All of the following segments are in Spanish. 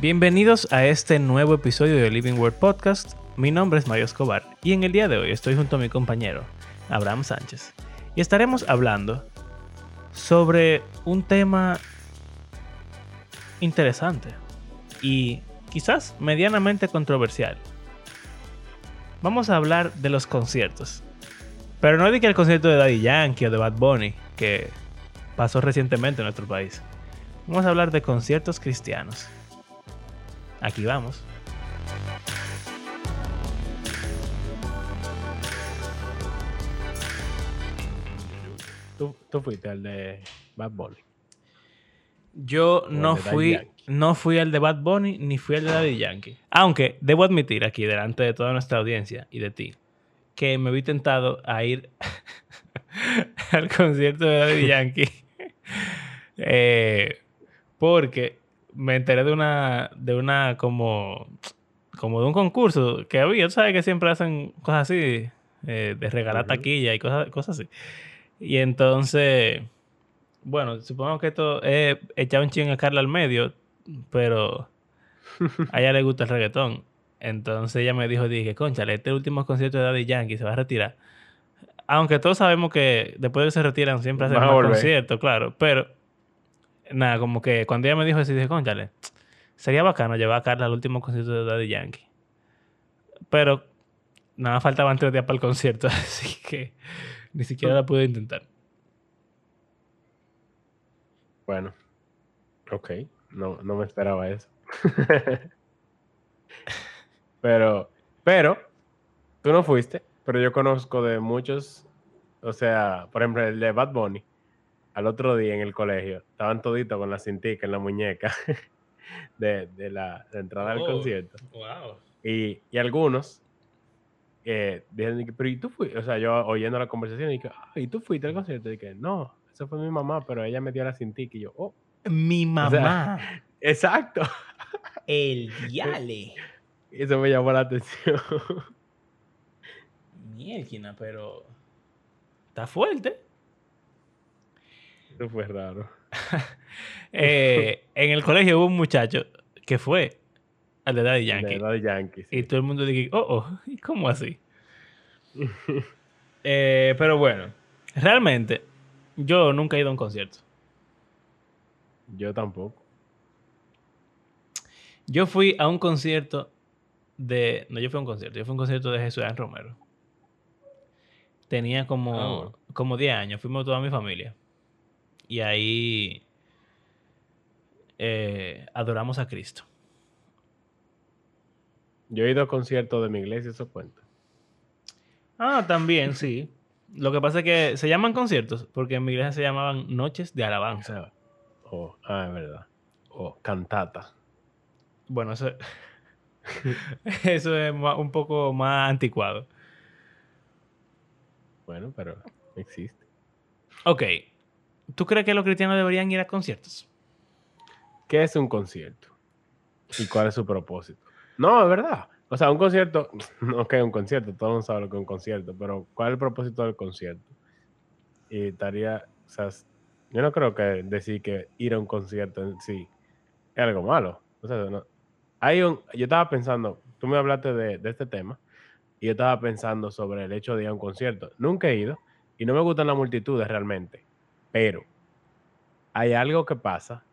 Bienvenidos a este nuevo episodio de Living Word Podcast. Mi nombre es Mario Escobar y en el día de hoy estoy junto a mi compañero Abraham Sánchez y estaremos hablando sobre un tema interesante y quizás medianamente controversial. Vamos a hablar de los conciertos. Pero no de que el concierto de Daddy Yankee o de Bad Bunny, que pasó recientemente en nuestro país. Vamos a hablar de conciertos cristianos. Aquí vamos. Tú, tú fuiste al de Bad Bunny. Yo no fui, no fui al de Bad Bunny ni fui al de Daddy Yankee. Aunque debo admitir aquí, delante de toda nuestra audiencia y de ti, que me vi tentado a ir al concierto de Daddy Yankee. Eh, porque me enteré de una, de una como, como de un concurso que había. Tú sabes que siempre hacen cosas así, eh, de regalar Ujú. taquilla y cosas, cosas así. Y entonces, bueno, supongo que esto es echar un ching a Carla al medio, pero a ella le gusta el reggaetón. Entonces ella me dijo, dije, conchale, este último concierto de Daddy Yankee se va a retirar. Aunque todos sabemos que después de que se retiran siempre hacen más conciertos, claro. Pero, nada, como que cuando ella me dijo eso, dije, conchale, sería bacano llevar a Carla al último concierto de Daddy Yankee. Pero, nada, faltaban tres días para el concierto, así que ni siquiera la pude intentar. Bueno, ok. No, no me esperaba eso. pero, pero, tú no fuiste, pero yo conozco de muchos, o sea, por ejemplo, el de Bad Bunny, al otro día en el colegio, estaban toditos con la cintica en la muñeca de, de la, de entrada al Oh. concierto. Wow. Y, y algunos eh, dijeron, pero ¿y tú fuiste? O sea, yo oyendo la conversación, y dije, ah, ¿y tú fuiste al concierto? Y dije, no, eso fue mi mamá, pero ella me dio la cintica y yo, oh, Mi mamá, exacto. el diale. Eso me llamó la atención. Mielquina, pero está fuerte. Eso fue raro. Eh, en el colegio hubo un muchacho que fue al de Daddy Yankee. De Daddy Yankee. sí. Y todo el mundo dije, oh, oh, ¿y cómo así? Eh, pero bueno, realmente, yo nunca he ido a un concierto. Yo tampoco. Yo fui a un concierto de. No, yo fui a un concierto. Yo fui a un concierto de Jesús Romero. Tenía como, Ah, como 10 años. Fuimos toda mi familia. Y ahí. eh, adoramos a Cristo. Yo he ido a conciertos de mi iglesia, eso cuenta. Ah, también, sí. Lo que pasa es que se llaman conciertos porque en mi iglesia se llamaban Noches de Alabanza. sea, o- ah, es verdad. O cantata. Bueno, eso, eso es un poco más anticuado. Bueno, pero existe. Ok. ¿Tú crees que los cristianos deberían ir a conciertos? ¿Qué es un concierto? ¿Y cuál es su propósito? No, es verdad. O sea, un concierto, no que es un concierto, todo el mundo sabe lo que es un concierto, pero ¿cuál es el propósito del concierto? Y estaría, o sea, yo no creo que decir que ir a un concierto en sí es algo malo. O sea, no- hay un, yo estaba pensando, tú me hablaste de este tema, y yo estaba pensando sobre el hecho de ir a un concierto. Nunca he ido, y no me gustan las multitudes realmente, pero hay algo que pasa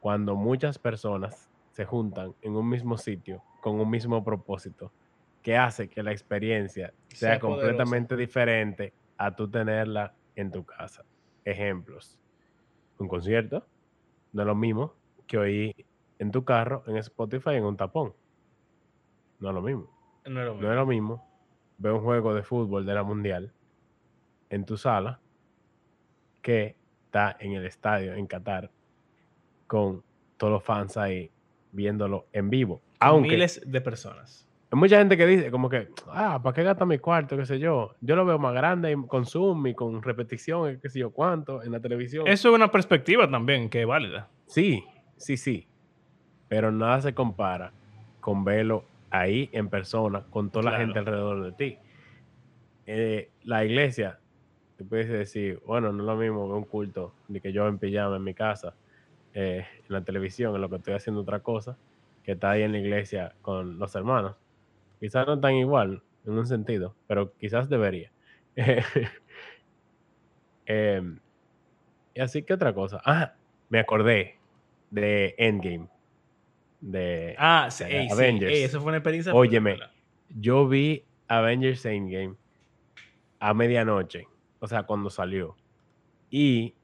cuando muchas personas se juntan en un mismo sitio con un mismo propósito que hace que la experiencia sea, completamente diferente a tú tenerla en tu casa. Ejemplos. Un concierto no es lo mismo que oír en tu carro, en Spotify, en un tapón. No es lo mismo. No es lo No es lo mismo ver un juego de fútbol de la mundial en tu sala que está en el estadio en Qatar con todos los fans ahí viéndolo en vivo. Aunque miles de personas. hay mucha gente que dice como que, ah, ¿para qué gasta mi cuarto? ¿Qué sé yo? Yo lo veo más grande y con Zoom y con repetición, qué sé yo cuánto, en la televisión. Eso es una perspectiva también que es válida. Sí, sí, sí. Pero nada se compara con verlo ahí en persona, con toda la gente alrededor de ti. Eh, la iglesia, tú puedes decir, bueno, no es lo mismo ver un culto ni que yo en pijama en mi casa, eh, en la televisión, en lo que estoy haciendo otra cosa, que está ahí en la iglesia con los hermanos. Quizás no tan igual en un sentido, pero quizás debería. Em, y así que otra cosa. Ah, me acordé de Endgame. De, ah, sí, Avengers. eso fue una experiencia. Óyeme, yo vi Avengers Endgame a medianoche, o sea, cuando salió. Y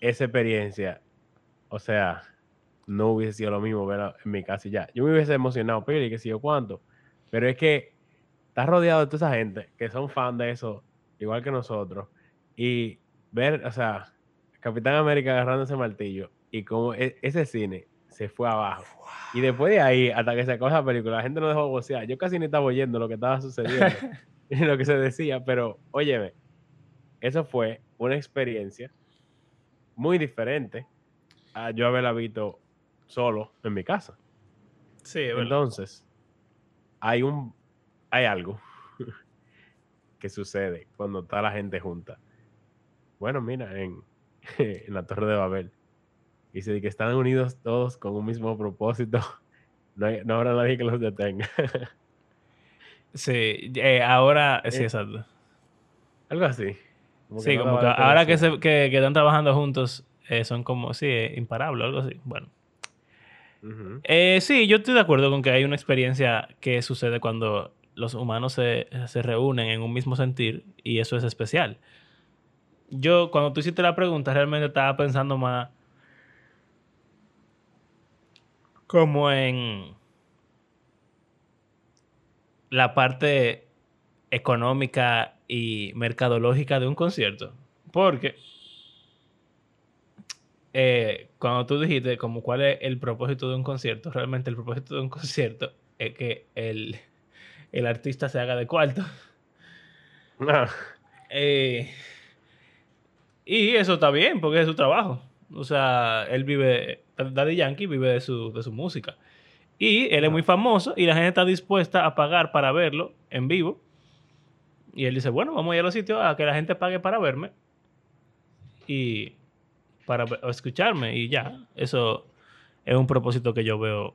esa experiencia, o sea, no hubiese sido lo mismo verla en mi casa y ya. Yo me hubiese emocionado, pero yo cuánto. Pero es que estás rodeado de toda esa gente que son fan de eso, igual que nosotros. Y ver, o sea, Capitán América agarrando ese martillo y como e, ese cine se fue abajo. Y después de ahí, hasta que se acabó la película, la gente no dejó de Yo casi ni estaba oyendo lo que estaba sucediendo lo que se decía, pero óyeme, eso fue una experiencia muy diferente a yo haberla visto solo en mi casa. Sí, Entonces, hay un hay algo que sucede cuando está la gente junta. Bueno, mira, en, en la Torre de Babel. Dice que están unidos todos con un mismo propósito. No, no habrá nadie que los detenga. Sí, eh, ahora sí, eh, exacto. Algo así. sí, como que ahora que, se, que, que, están trabajando juntos, eh, son como, sí, imparables, algo así. Bueno. sí, yo estoy de acuerdo con que hay una experiencia que sucede cuando los humanos se, se, reúnen en un mismo sentir y eso es especial. Yo, cuando tú hiciste la pregunta, realmente estaba pensando más como en la parte económica y mercadológica de un concierto. Porque eh, cuando tú dijiste como cuál es el propósito de un concierto, realmente el propósito de un concierto es que el, artista se haga de cuarto. No. Eh, y eso está bien, porque es su trabajo. O sea, él vive, Daddy Yankee vive de su, de su música. Y él es muy famoso y la gente está dispuesta a pagar para verlo en vivo. Y él dice, bueno, vamos a ir a los sitios a que la gente pague para verme y para escucharme y ya. Eso es un propósito que yo veo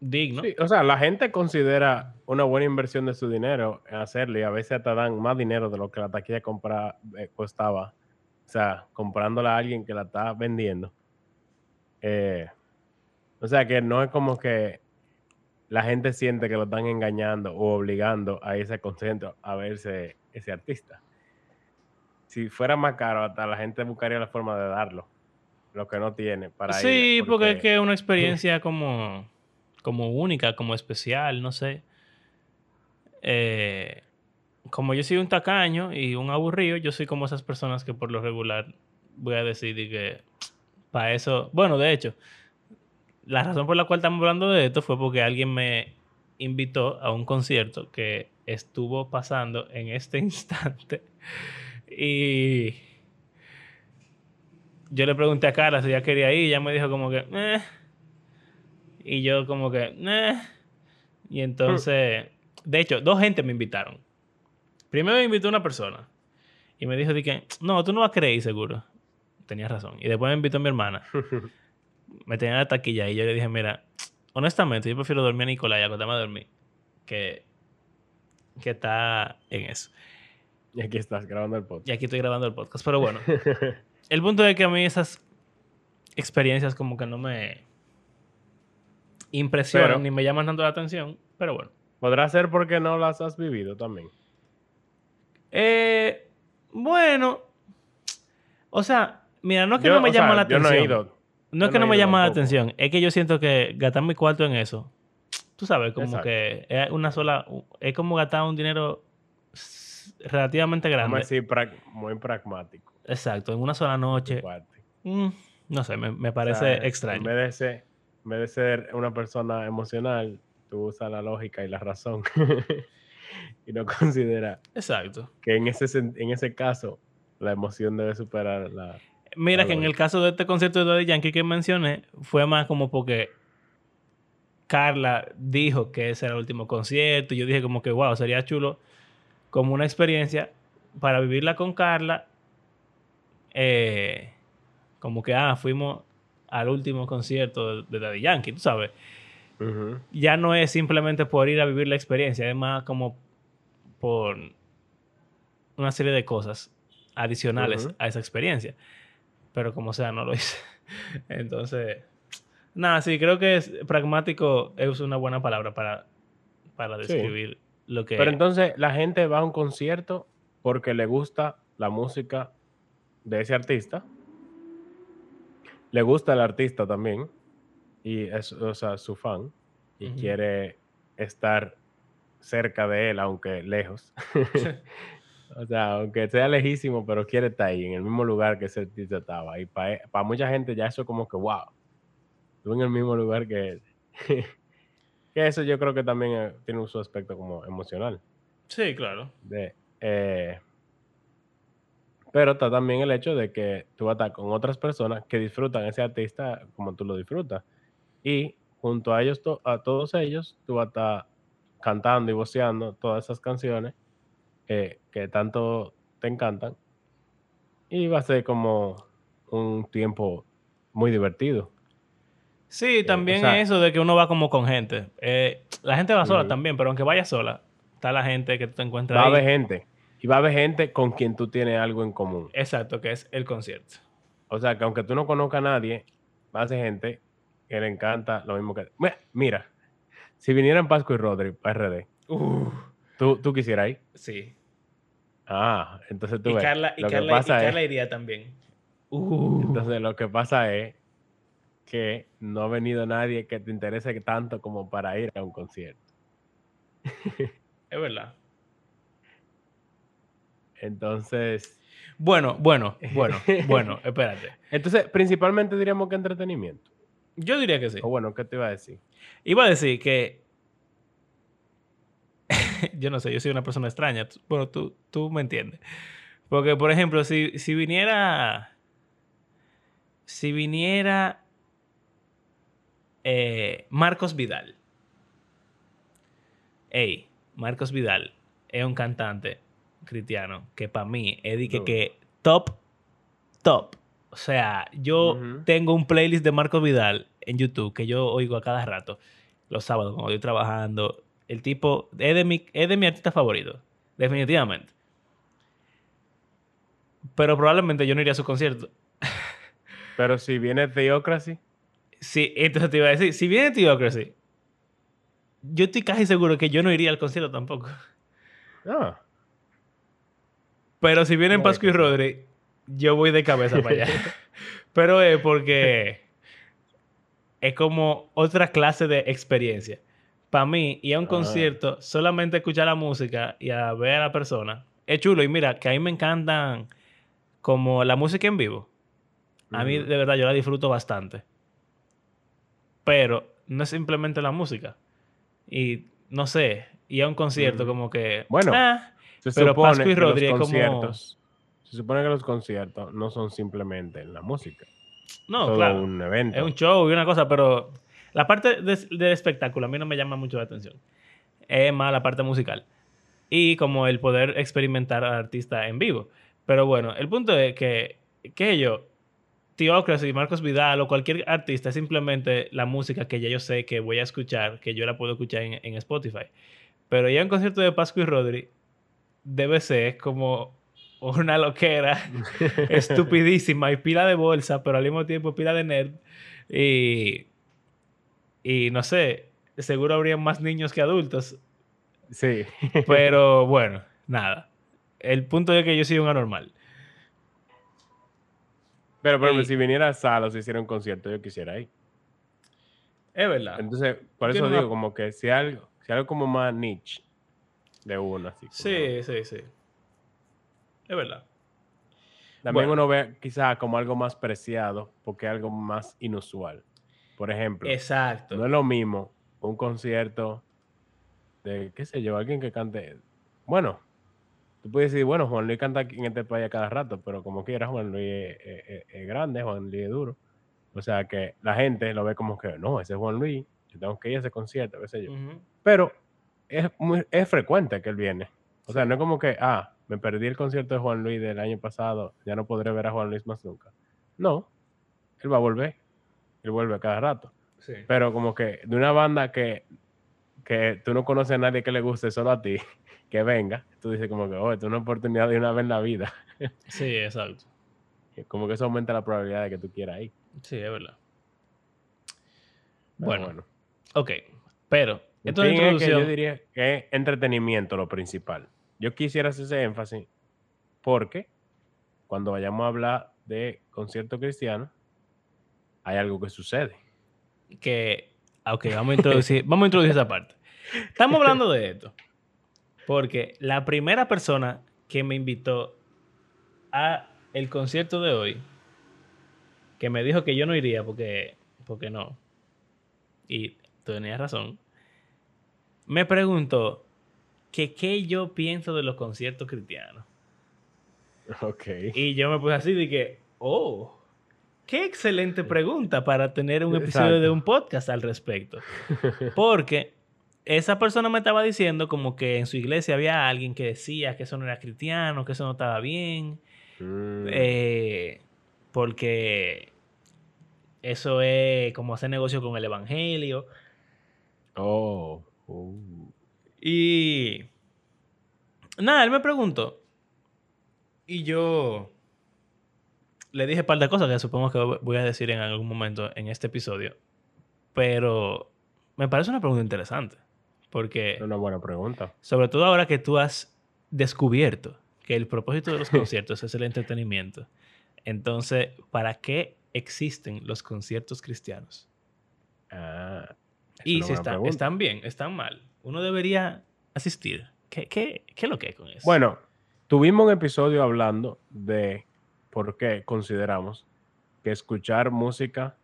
digno. o sea, la gente considera una buena inversión de su dinero en hacerlo y a veces hasta dan más dinero de lo que la taquilla compra, eh, costaba. O sea, comprándola a alguien que la está vendiendo. Eh, o sea, que no es como que la gente siente que lo están engañando o obligando a ese concentro a verse ese artista. Si fuera más caro, hasta la gente buscaría la forma de darlo. Lo que no tiene para Sí, porque... es que es una experiencia como como única, como especial, no sé. Eh, como yo soy un tacaño y un aburrido, yo soy como esas personas que por lo regular voy a decidir que para eso, bueno, de hecho, la razón por la cual estamos hablando de esto fue porque alguien me invitó a un concierto que estuvo pasando en este instante y yo le pregunté a Carla si ella quería ir y ella me dijo como que, eh, y yo como que, eh. Y entonces, de hecho, dos gente me invitaron. Primero me invitó una persona. Y me dijo, que, no, tú no vas a creer seguro. Tenía razón. Y después me invitó mi hermana. me tenía la taquilla y yo le dije, mira, honestamente, yo prefiero dormir a Nicolás y acostarme a dormir que, que está en eso. Y aquí estás grabando el podcast. Y aquí estoy grabando el podcast. Pero bueno, el punto es que a mí esas experiencias como que no me impresionan ni me llaman tanto la atención, pero bueno. Podrá ser porque no las has vivido también. Eh, bueno, o sea, mira, no es que no me llama la atención. no he ido. No es que no, me llama la atención, es que yo siento que gastar mi cuarto en eso, tú sabes, como que es una sola, es como gastar un dinero relativamente grande. Muy pragmático. Exacto, en una sola noche. Mm, no sé, me, parece extraño. En vez de en vez de ser una persona emocional, tú usas la lógica y la razón. y no considera Exacto. que en ese, en ese caso la emoción debe superar la... Mira que en el caso de este concierto de Daddy Yankee que mencioné, fue más como porque Carla dijo que ese era el último concierto. Y yo dije como que, wow, sería chulo como una experiencia para vivirla con Carla. Eh, como que, ah, fuimos al último concierto de Daddy Yankee, tú sabes. Ya no es simplemente por ir a vivir la experiencia, es más como por una serie de cosas adicionales a esa experiencia. Pero como sea, no lo hice. Entonces, nada, sí, creo que es pragmático es una buena palabra para, para Sí. describir lo que... Pero entonces la gente va a un concierto porque le gusta la música de ese artista. Le gusta el artista también. Y es, o sea, su fan. Y quiere estar cerca de él, aunque lejos. o sea, aunque sea lejísimo, pero quiere estar ahí, en el mismo lugar que ese artista estaba. Y para mucha gente ya eso como que, wow, tú en el mismo lugar que él. que eso yo creo que también eh, tiene su aspecto como emocional. Sí, claro. De, eh, pero está también el hecho de que tú vas a estar con otras personas que disfrutan ese artista como tú lo disfrutas. Y junto a ellos, to- a todos ellos, tú vas a estar cantando y voceando todas esas canciones eh, que tanto te encantan. Y va a ser como un tiempo muy divertido. Sí, también o sea- es eso de que uno va como con gente. Eh, la gente va sola también, pero aunque vaya sola, está la gente que tú te encuentras Va a haber gente. Y va a haber gente con quien tú tienes algo en común. Exacto, que es el concierto. O sea, que aunque tú no conozcas a nadie, va a ser gente que le encanta lo mismo que... Mira, Mira, si vinieran Pascu y Rodri para RD, ¿tú, tú quisieras ir? sí. Ah, entonces tú Y ves. Carla, y lo que Carla, pasa es- Carla iría también. Uh. Entonces lo que pasa es que no ha venido nadie que te interese tanto como para ir a un concierto. Es verdad. Entonces, Bueno, bueno, bueno, bueno, espérate. entonces principalmente diríamos que entretenimiento. Yo diría que sí. O bueno, ¿qué te iba a decir? Iba a decir que. yo no sé, yo soy una persona extraña. Bueno, tú, tú me entiendes. Porque, por ejemplo, si, si viniera. Si viniera. eh, Marcos Vidal. Ey, Marcos Vidal es un cantante cristiano que para mí es de que, top, top. O sea, yo tengo un playlist de Marcos Vidal en YouTube que yo oigo a cada rato, los sábados cuando estoy trabajando. El tipo es de mi, es de mi artista favorito, definitivamente. Pero probablemente yo no iría a su concierto. Pero si viene Theocracy, Sí, entonces te iba a decir, si viene Theocracy, yo estoy casi seguro que yo no iría al concierto tampoco. ah, Pero si vienen Pascu y. Rodri, yo voy de cabeza para allá. Pero es porque es como otra clase de experiencia. Para mí, ir a un Ah. concierto, solamente escuchar la música y a ver a la persona, es chulo. Y mira, que a mí me encantan como la música en vivo. A mí, de verdad, yo la disfruto bastante. Pero no es simplemente la música. Y no sé, ir a un concierto como que... Bueno, ah, se Pero supone Pascu y que los Rodri es como- conciertos, se supone que los conciertos no son simplemente la música, no, todo claro. un evento. Es un show y una cosa, pero la parte de- del espectáculo a mí no me llama mucho la atención. Es más la parte musical. Y como el poder experimentar al artista en vivo. Pero bueno, el punto es que, que yo, Theocracy, Marcos Vidal o cualquier artista es simplemente la música que ya yo sé que voy a escuchar, que yo la puedo escuchar en, en Spotify. Pero ya un concierto de Pascu y Rodri debe ser como una loquera estupidísima y pila de bolsa, pero al mismo tiempo pila de nerd. Y, y no sé, seguro habría más niños que adultos, Sí. pero bueno, nada. El punto es que yo soy un anormal. Pero, por ejemplo, si viniera Salos y hiciera un concierto, yo quisiera ir. Es verdad. Entonces, por Tiene eso una- digo, como que si algo, si algo como más niche de uno, así. como- Sí, sí, sí. Es verdad. También Bueno. uno ve quizás como algo más preciado, porque es algo más inusual. Por ejemplo, Exacto. no es lo mismo un concierto de, qué sé yo, alguien que cante. Bueno, tú puedes decir, bueno, Juan Luis canta aquí en este país a cada rato, pero como quiera, Juan Luis es, es- es- es grande, Juan Luis es duro. O sea que la gente lo ve como que, no, ese es Juan Luis, yo tengo que ir a ese concierto, qué sé yo. Pero es, muy, es frecuente que él viene. O sea, no es como que, ah, me perdí el concierto de Juan Luis del año pasado, ya no podré ver a Juan Luis más nunca. No, él va a volver. Él vuelve cada rato. Sí. Pero como que de una banda que, que tú no conoces a nadie que le guste, solo a ti, que venga, tú dices como que, oh, esto es una oportunidad de una vez en la vida. Sí, exacto. Como que eso aumenta la probabilidad de que tú quieras ir. Sí, es verdad. Pero Bueno, bueno. ok. Pero, esto es que yo diría que es entretenimiento lo principal. Yo quisiera hacer ese énfasis porque cuando vayamos a hablar de concierto cristiano, hay algo que sucede. que, ok, vamos a introducir, vamos a introducir esa parte. Estamos hablando de esto porque la primera persona que me invitó a el concierto de hoy, que me dijo que yo no iría porque, porque no, y tú tenías razón, me preguntó que qué yo pienso de los conciertos cristianos. Ok. Y yo me puse así de que, oh, qué excelente pregunta para tener un episodio de un podcast al respecto. Porque esa persona me estaba diciendo como que en su iglesia había alguien que decía que eso no era cristiano, que eso no estaba bien, Mm, eh, porque eso es como hacer negocio con el evangelio. oh. uh. Y nada, él me preguntó. Y yo le dije un par de cosas que supongo que voy a decir en algún momento en este episodio. Pero me parece una pregunta interesante. Porque, Es una buena pregunta. sobre todo ahora que tú has descubierto que el propósito de los conciertos es el entretenimiento. Entonces, ¿para qué existen los conciertos cristianos? Ah, Y si pregunta. están bien, están mal. Uno debería asistir. ¿Qué, qué, qué es lo que es con eso? Bueno, tuvimos un episodio hablando de por qué consideramos que escuchar música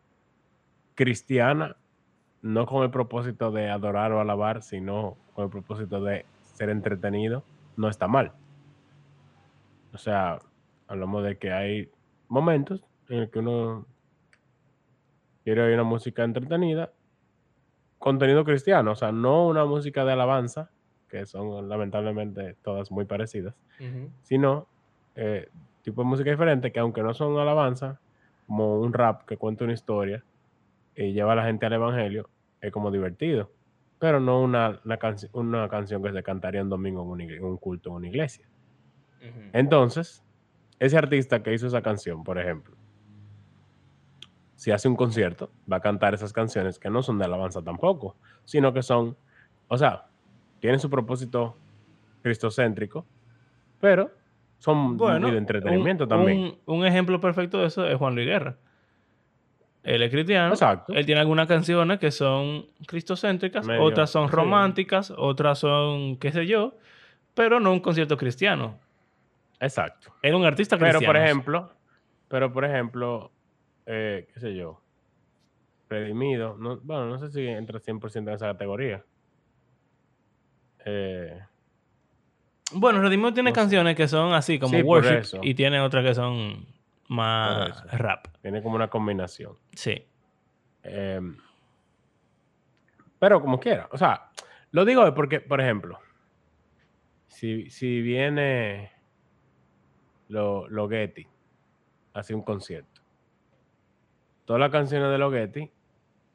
cristiana, no con el propósito de adorar o alabar, sino con el propósito de ser entretenido, no está mal. O sea, hablamos de que hay momentos en el que uno quiere oír una música entretenida, contenido cristiano, o sea, no una música de alabanza, que son lamentablemente todas muy parecidas, sino eh, tipo de música diferente que aunque no son alabanza, como un rap que cuenta una historia y lleva a la gente al evangelio, es como divertido, pero no una, una, una canción que se cantaría un domingo en, un culto en una iglesia. Entonces, ese artista que hizo esa canción, por ejemplo, si hace un concierto, va a cantar esas canciones que no son de alabanza tampoco, sino que son, o sea, tienen su propósito cristocéntrico, pero son Bueno, de entretenimiento un, también. Un, un ejemplo perfecto de eso es Juan Luis Guerra. Él es cristiano. Exacto. Él tiene algunas canciones que son cristocéntricas, Medio, otras son sí. románticas, otras son qué sé yo, pero no un concierto cristiano. Exacto. Era un artista Pero, cristiano. por ejemplo, pero, por ejemplo, eh, qué sé yo, Redimido, no, bueno, no sé si entra 100% en esa categoría. Eh, Bueno, Redimido tiene no sé. canciones que son así como Sí, worship y tiene otras que son más rap. tiene como una combinación. Sí. Eh, pero como quiera, o sea, lo digo porque, por ejemplo, si, si viene lo, lo Getty, hace un concierto, todas las canciones de lo Getty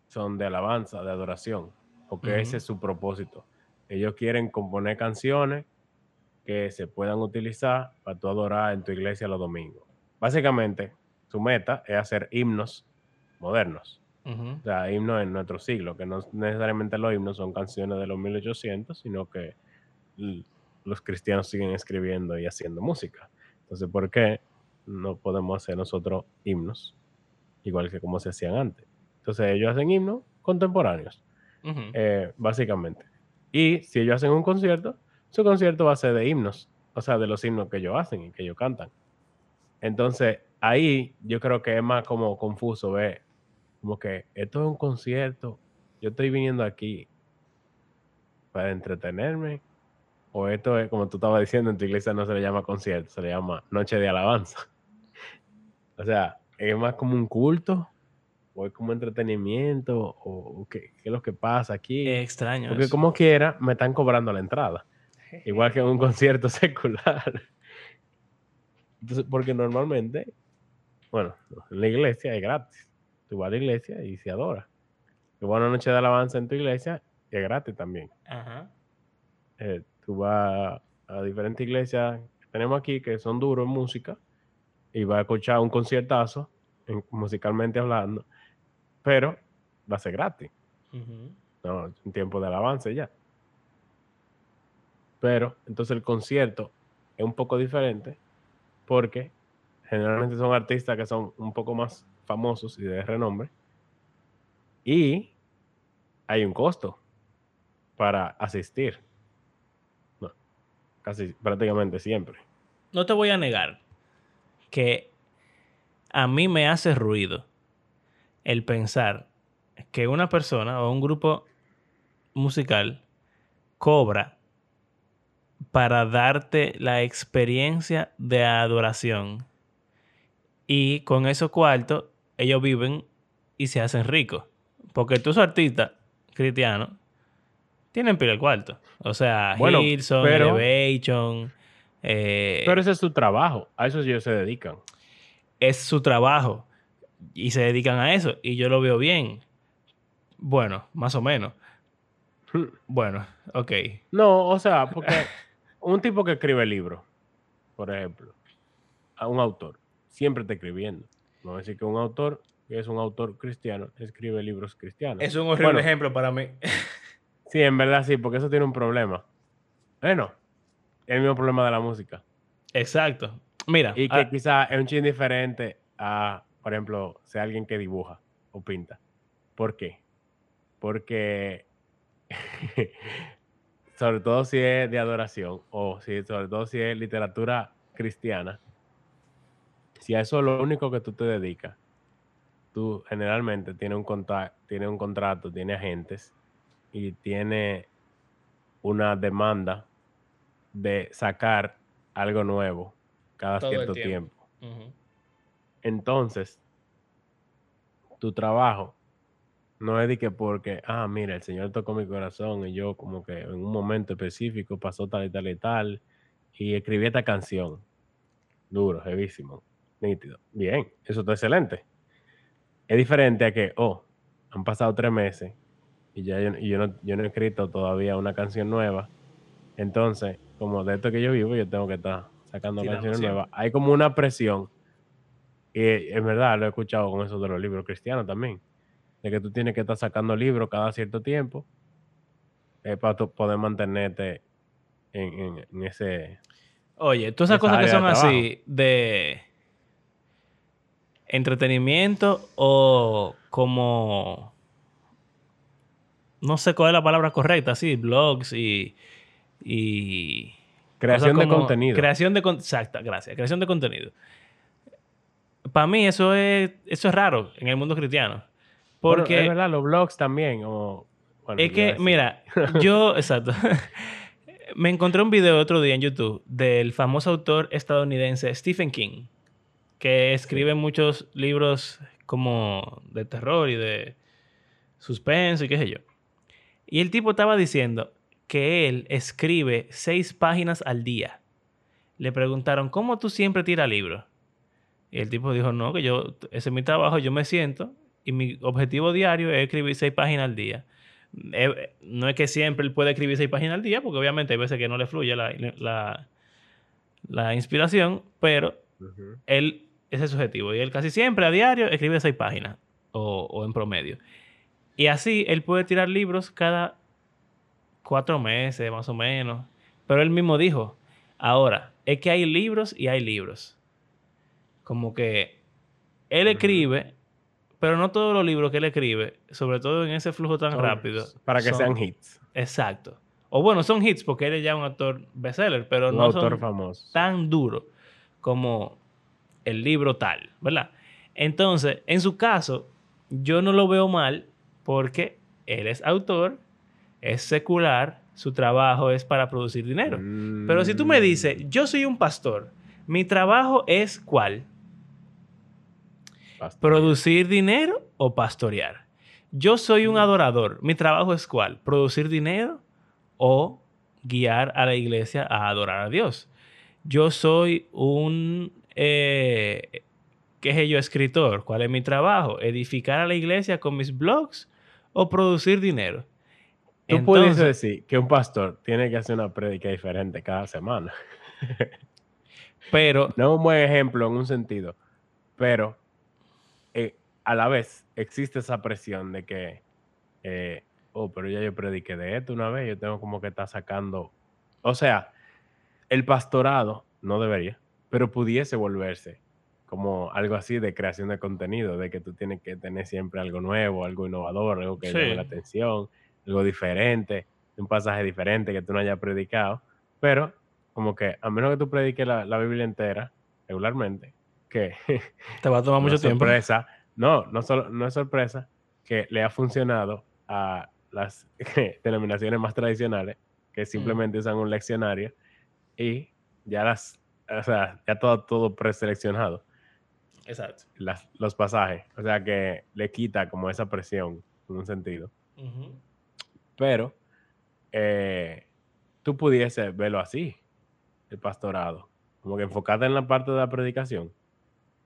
son de alabanza, de adoración, porque ese es su propósito. Ellos quieren componer canciones que se puedan utilizar para tú adorar en tu iglesia los domingos. Básicamente, su meta es hacer himnos modernos. O sea, himnos en nuestro siglo, que no necesariamente los himnos son canciones de los 1800, sino que los cristianos siguen escribiendo y haciendo música. Entonces, ¿por qué no podemos hacer nosotros himnos igual que como se hacían antes? Entonces, ellos hacen himnos contemporáneos, eh, básicamente. Y si ellos hacen un concierto, su concierto va a ser de himnos, o sea, de los himnos que ellos hacen y que ellos cantan. Entonces, ahí yo creo que es más como confuso ver, como que esto es un concierto, yo estoy viniendo aquí para entretenerme, o esto es, como tú estabas diciendo, en tu iglesia no se le llama concierto, se le llama noche de alabanza. O sea, es más como un culto, o es como entretenimiento, o, o qué, qué es lo que pasa aquí. Es extraño. Porque eso. como quiera, me están cobrando la entrada. Igual que en un concierto secular. Entonces, porque normalmente, bueno, en la iglesia es gratis. tú vas a la iglesia y se adora. Y una noche de alabanza en tu iglesia y es gratis también. Ajá. Eh, tú vas a diferentes iglesias que tenemos aquí que son duros en música y vas a escuchar un conciertazo, en- musicalmente hablando, pero va a ser gratis. No, un tiempo de alabanza ya. Pero entonces el concierto es un poco diferente porque generalmente son artistas que son un poco más famosos y de renombre y hay un costo para asistir. Casi prácticamente siempre. No te voy a negar que a mí me hace ruido el pensar que una persona o un grupo musical cobra para darte la experiencia de adoración y con esos cuartos ellos viven y se hacen ricos. Porque tú sos artista cristiano, tienen pila el cuarto. O sea, Bueno, pero- Elevation, eh, Pero ese es su trabajo, a eso ellos se dedican. es su trabajo y se dedican a eso y yo lo veo bien. Bueno, más o menos. Bueno, ok. No, o sea, porque un tipo que escribe libros, por ejemplo, a un autor, siempre está escribiendo. No es decir que un autor que es un autor cristiano escribe libros cristianos. Es un horrible Bueno, ejemplo para mí. Sí, en verdad sí, porque eso tiene un problema. Bueno, es el mismo problema de la música. Exacto. Mira, Y que ah, quizá es un chin diferente a, por ejemplo, sea alguien que dibuja o pinta. ¿Por qué? Porque, sobre todo si es de adoración o si, sobre todo si es literatura cristiana, si a eso es lo único que tú te dedicas, tú generalmente tienes un, conta- tienes un contrato, tienes agentes y tienes una demanda de sacar algo nuevo cada Todo cierto tiempo. Entonces, tu trabajo no es de que porque, ah, mira, el Señor tocó mi corazón y yo como que en un momento específico pasó tal y tal y tal y escribí esta canción. Duro, heavísimo, nítido. Bien, eso está excelente. Es diferente a que, oh, han pasado tres meses y ya yo, y yo no, yo no he escrito todavía una canción nueva. Entonces, como de esto que yo vivo, yo tengo que estar sacando canciones nuevas. Hay como una presión y en verdad lo he escuchado con eso de los libros cristianos también. De que tú tienes que estar sacando libros cada cierto tiempo eh, para tú poder mantenerte en, en- en ese... Oye, todas esas esa cosas que son de así de entretenimiento o como no sé cuál es la palabra correcta, sí, blogs y y Creación de contenido. Creación de con- exacta, gracias, creación de contenido. Para mí eso es eso es raro en el mundo cristiano. Bueno, Porque es verdad, los blogs también. O, bueno, es que, mira, yo, exacto. Me encontré un video otro día en YouTube del famoso autor estadounidense Stephen King, que escribe muchos libros como de terror y de suspenso y qué sé yo. Y el tipo estaba diciendo que él escribe seis páginas al día. Le preguntaron, ¿cómo tú siempre tiras libros? Y el tipo dijo, no, que yo, ese es mi trabajo, yo me siento y mi objetivo diario es escribir seis páginas al día. Eh, no es que siempre él puede escribir seis páginas al día, porque obviamente hay veces que no le fluye la, la, la inspiración, pero él, ese es su objetivo. Y él casi siempre a diario escribe seis páginas o, o en promedio. Y así él puede tirar libros cada cuatro meses, más o menos. Pero él mismo dijo, ahora, es que hay libros y hay libros. Como que él escribe, pero no todos los libros que él escribe, sobre todo en ese flujo tan Son- rápido. Para que son- sean hits. Exacto. O bueno, son hits porque él es ya un actor bestseller, pero Un no autor son famoso. tan duro como el libro tal, ¿verdad? Entonces, en su caso, yo no lo veo mal porque él es autor, es secular, su trabajo es para producir dinero. Pero si tú me dices, Mm, yo soy un pastor, mi trabajo es ¿cuál? ¿Producir dinero o pastorear? Yo soy un adorador, mi trabajo es ¿cuál? ¿Producir dinero o guiar a la iglesia a adorar a Dios? Yo soy un eh, ¿Qué es yo escritor? ¿Cuál es mi trabajo? ¿Edificar a la iglesia con mis blogs o producir dinero? Tú puedes decir que un pastor tiene que hacer una prédica diferente cada semana. pero... No es un buen ejemplo en un sentido, pero eh, a la vez existe esa presión de que, eh, oh, pero ya yo prediqué de esto una vez, yo tengo como que estar sacando... O sea, el pastorado no debería, pero pudiese volverse como algo así de creación de contenido, de que tú tienes que tener siempre algo nuevo, algo innovador, algo que llame la atención, algo diferente, un pasaje diferente que tú no hayas predicado, pero como que a menos que tú prediques la, Biblia entera regularmente, que te va a tomar mucho tiempo. Sorpresa, no, no, solo, no es sorpresa que le ha funcionado a las denominaciones más tradicionales que simplemente usan un leccionario y ya las, o sea, ya todo, todo preseleccionado. Exacto. los pasajes. O sea que le quita como esa presión en un sentido. Pero eh, tú pudiese verlo así, el pastorado. Como que enfocarte en la parte de la predicación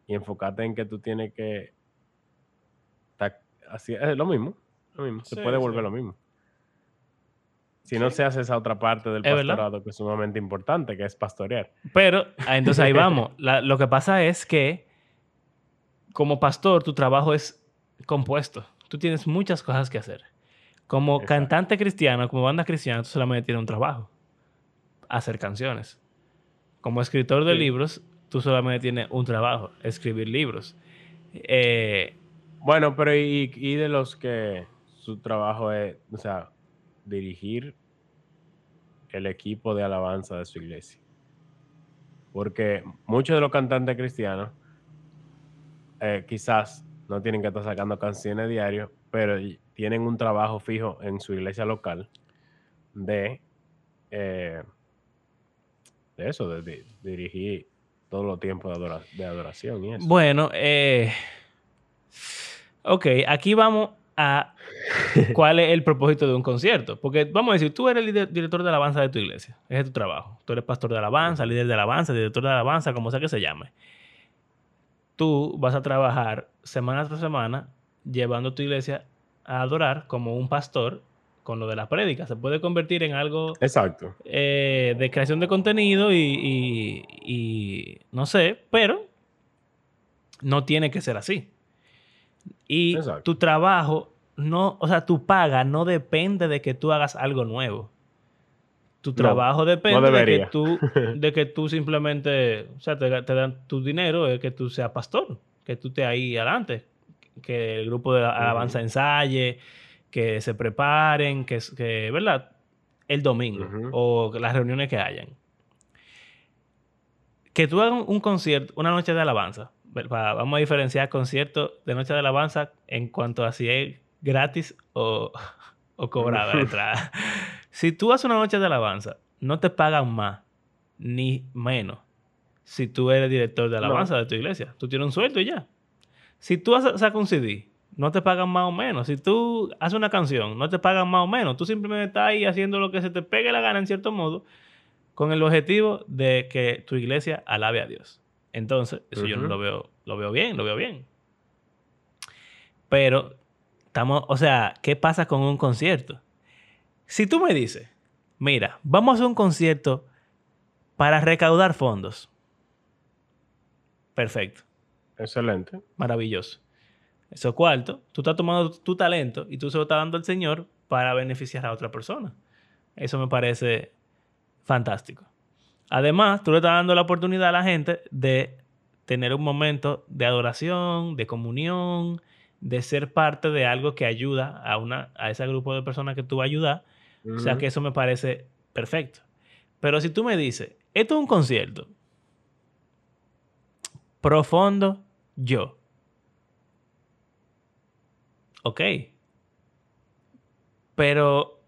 y enfocarte en que tú tienes que... Así, es lo mismo. Lo mismo. se puede volver lo mismo. Si no se hace esa otra parte del pastorado que es sumamente importante, que es pastorear. Pero, ah, entonces ahí vamos. lo que pasa es que como pastor, tu trabajo es compuesto. Tú tienes muchas cosas que hacer. Como cantante cristiano, como banda cristiana, tú solamente tienes un trabajo. Hacer canciones. Como escritor de libros, tú solamente tienes un trabajo. Escribir libros. Eh, bueno, pero y, de los que su trabajo es, o sea, dirigir el equipo de alabanza de su iglesia. Porque muchos de los cantantes cristianos eh, quizás no tienen que estar sacando canciones diario, pero tienen un trabajo fijo en su iglesia local de, eh, de eso, de, dirigir todos los tiempos de, adoración y eso. Bueno, eh, ok, aquí vamos a cuál es el propósito de un concierto. Porque vamos a decir, tú eres el director de alabanza de tu iglesia. Ese es tu trabajo. Tú eres pastor de alabanza, líder de alabanza, director de alabanza, como sea que se llame tú vas a trabajar semana tras semana llevando tu iglesia a adorar como un pastor con lo de la prédica. Se puede convertir en algo Exacto. Eh, de creación de contenido y, no sé, pero no tiene que ser así. Y tu trabajo, no, o sea, tu paga no depende de que tú hagas algo nuevo. Tu trabajo depende de, que tú, de que tú simplemente, o sea, te, dan tu dinero, es que tú seas pastor, que tú estés ahí adelante, que el grupo de alabanza ensaye, que se preparen, que, que ¿verdad? El domingo o las reuniones que hayan. Que tú hagas un concierto, una noche de alabanza, vamos a diferenciar concierto de noche de alabanza en cuanto a si es gratis o, o cobrada la entrada. Si tú haces una noche de alabanza, no te pagan más ni menos si tú eres director de alabanza de tu iglesia. Tú tienes un sueldo y ya. Si tú sacas un CD, no te pagan más o menos. Si tú haces una canción, no te pagan más o menos. Tú simplemente estás ahí haciendo lo que se te pegue la gana en cierto modo con el objetivo de que tu iglesia alabe a Dios. Entonces, eso yo no lo veo, lo veo bien, lo veo bien. Pero estamos, o sea, ¿qué pasa con un concierto? Si tú me dices, mira, vamos a hacer un concierto para recaudar fondos. Perfecto. Excelente. Maravilloso. Eso cuarto, tú estás tomando tu talento y tú se lo estás dando al Señor para beneficiar a otra persona. Eso me parece fantástico. Además, tú le estás dando la oportunidad a la gente de tener un momento de adoración, de comunión, de ser parte de algo que ayuda a, una, a ese grupo de personas que tú vas a ayudar o sea que eso me parece perfecto. Pero si tú me dices, esto es un concierto, profundo yo. Ok. Pero,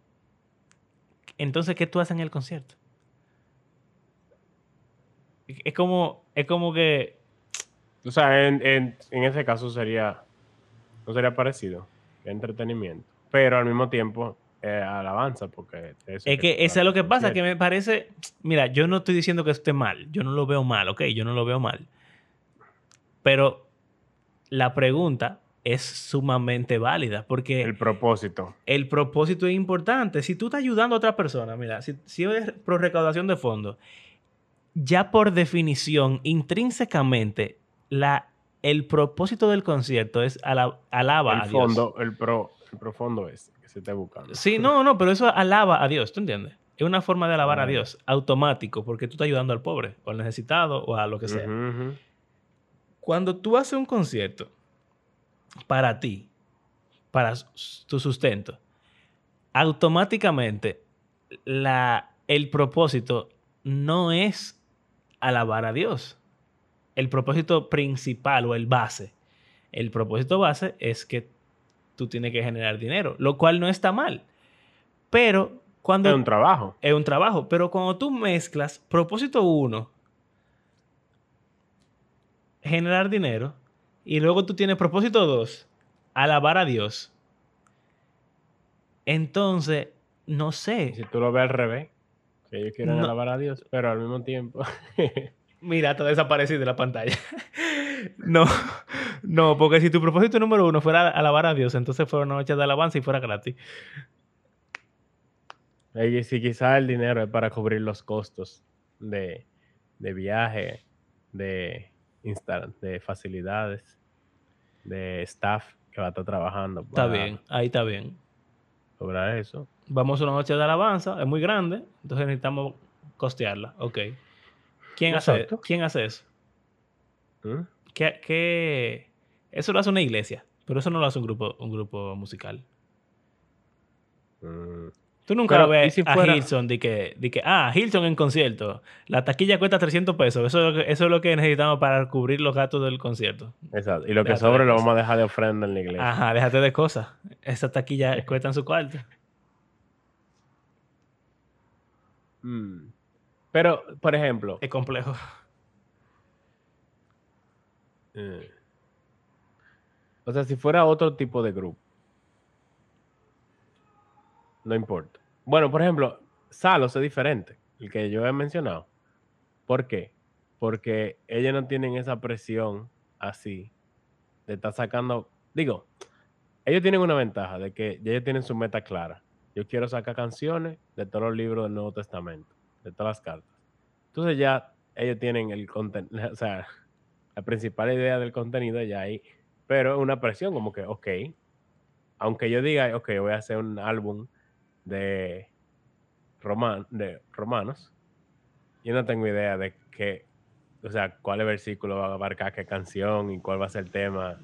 entonces, ¿qué tú haces en el concierto? Es como, es como que... O sea, en, en ese caso sería, no sería parecido, entretenimiento. Pero al mismo tiempo, eh, alabanza, porque... es que, eso es lo que pasa, que me parece... Mira, yo no estoy diciendo que esté mal, yo no lo veo mal, ok, yo no lo veo mal. Pero la pregunta es sumamente válida porque El propósito. el propósito es importante. Si tú estás ayudando a otra persona, mira, si, si es por recaudación de fondos, ya por definición, intrínsecamente, la, el propósito del concierto es ala- alaba a el Dios. fondo, el pro, el profundo es que se esté buscando. Sí, no, no, pero eso alaba a Dios, ¿tú entiendes? Es una forma de alabar a Ah. Dios, automático, porque tú estás ayudando al pobre, o al necesitado, o a lo que sea. Ujú, ujú. Cuando tú haces un concierto para ti, para tu sustento, automáticamente la, el propósito no es alabar a Dios. El propósito principal o el base. El propósito base es que tú tienes que generar dinero, lo cual no está mal. Pero cuando Es un trabajo. es un trabajo. Pero cuando tú mezclas propósito uno, generar dinero, y luego tú tienes propósito dos, alabar a Dios, entonces, no sé. si tú lo ves al revés, que ellos quieren No. alabar a Dios, pero al mismo tiempo. Mira, te desaparecí de la pantalla. no, no, porque si tu propósito número uno fuera alabar a Dios, entonces fuera una noche de alabanza y fuera gratis. y si quizás el dinero es para cubrir los costos de, de viaje, de, insta- de facilidades, de staff que va a estar trabajando. Está bien, ahí está bien. Lograr eso. Vamos a una noche de alabanza, es muy grande, entonces necesitamos costearla. Ok. ¿Quién, hace. ¿quién hace eso? ¿Mm? ¿Qué, qué- Eso lo hace una iglesia, pero eso no lo hace un grupo, un grupo musical. Mm. Tú nunca Pero, ves ¿y si a Hilson de que, de que, ah, Hilson en concierto, la taquilla cuesta 300 pesos, eso es lo que, eso es lo que necesitamos para cubrir los gastos del concierto. Exacto. Y lo que Déjate sobre lo cosas. vamos a dejar de ofrenda en la iglesia. Ajá, déjate de cosas. Esa taquilla cuesta en su cuarto. Mm. Pero, por ejemplo, Es complejo. eh, o sea, si fuera otro tipo de grupo, no importa. Bueno, por ejemplo, Salos es diferente, el que yo he mencionado. ¿Por qué? Porque ellos no tienen esa presión así de estar sacando. Digo, ellos tienen una ventaja de que ellos tienen su meta clara. Yo quiero sacar canciones de todos los libros del Nuevo Testamento, de todas las cartas. Entonces ya ellos tienen el contenido, o sea, la principal idea del contenido ya ahí, pero es una presión como que, ok, aunque yo diga, ok, voy a hacer un álbum de, roman, de romanos, yo no tengo idea de qué, o sea, cuál versículo va a abarcar qué canción y cuál va a ser el tema,